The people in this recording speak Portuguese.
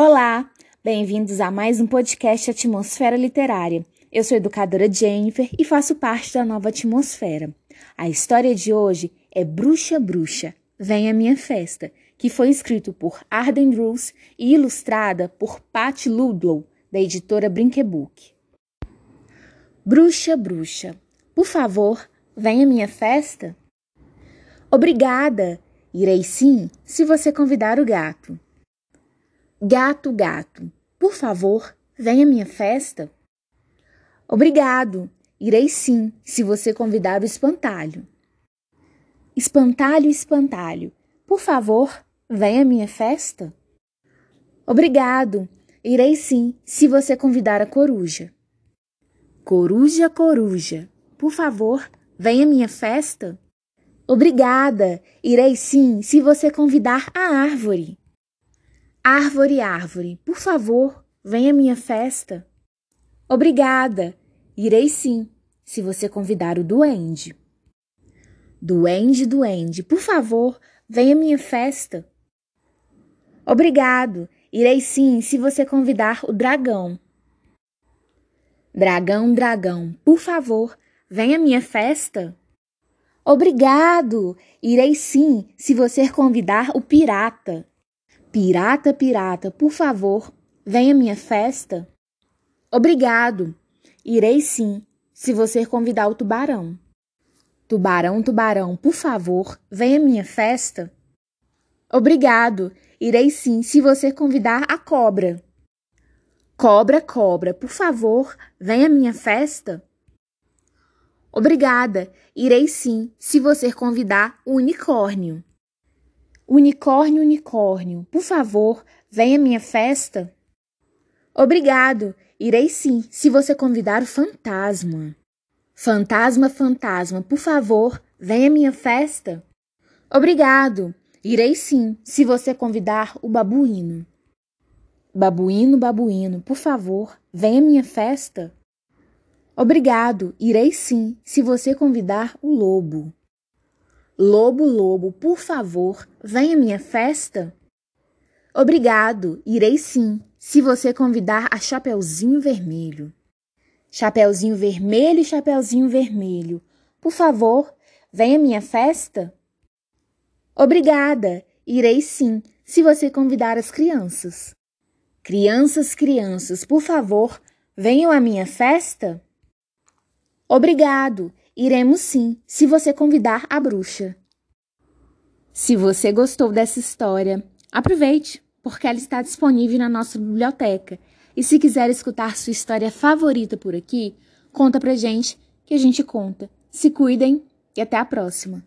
Olá, bem-vindos a mais um podcast Atmosfera Literária. Eu sou educadora Jennifer e faço parte da nova atmosfera. A história de hoje é Bruxa Bruxa, Vem Minha Festa, que foi escrito por Arden Drews e ilustrada por Pat Ludlow, da editora Brinquebook. Bruxa Bruxa, por favor, vem a minha festa? Obrigada! Irei sim, se você convidar o gato. Gato, gato, por favor, venha à minha festa. Obrigado, irei sim, se você convidar o espantalho. Espantalho, espantalho, por favor, venha à minha festa. Obrigado, irei sim, se você convidar a coruja. Coruja, coruja, por favor, venha à minha festa. Obrigada, irei sim, se você convidar a árvore. Árvore, árvore, por favor, venha à minha festa. Obrigada, irei sim, se você convidar o duende. Duende, duende, por favor, venha à minha festa. Obrigado, irei sim, se você convidar o dragão. Dragão, dragão, por favor, venha à minha festa. Obrigado, irei sim, se você convidar o pirata. Pirata, pirata, por favor, venha à minha festa. Obrigado. Irei sim, se você convidar o tubarão. Tubarão, tubarão, por favor, venha à minha festa. Obrigado. Irei sim, se você convidar a cobra. Cobra, cobra, por favor, venha à minha festa. Obrigada. Irei sim, se você convidar o unicórnio. Unicórnio, unicórnio, por favor, venha à minha festa. Obrigado, irei sim, se você convidar o fantasma. Fantasma, fantasma, por favor, venha à minha festa. Obrigado, irei sim, se você convidar o babuíno. Babuíno, babuíno, por favor, venha à minha festa. Obrigado, irei sim, se você convidar o lobo. Lobo, lobo, por favor, venha à minha festa? Obrigado, irei sim, se você convidar a Chapeuzinho Vermelho. Chapeuzinho Vermelho, Chapeuzinho Vermelho, por favor, venha à minha festa? Obrigada, irei sim, se você convidar as crianças. Crianças, crianças, por favor, venham à minha festa? Obrigado, Iremos sim, se você convidar a bruxa. Se você gostou dessa história, aproveite, porque ela está disponível na nossa biblioteca. E se quiser escutar sua história favorita por aqui, conta pra gente que a gente conta. Se cuidem e até a próxima.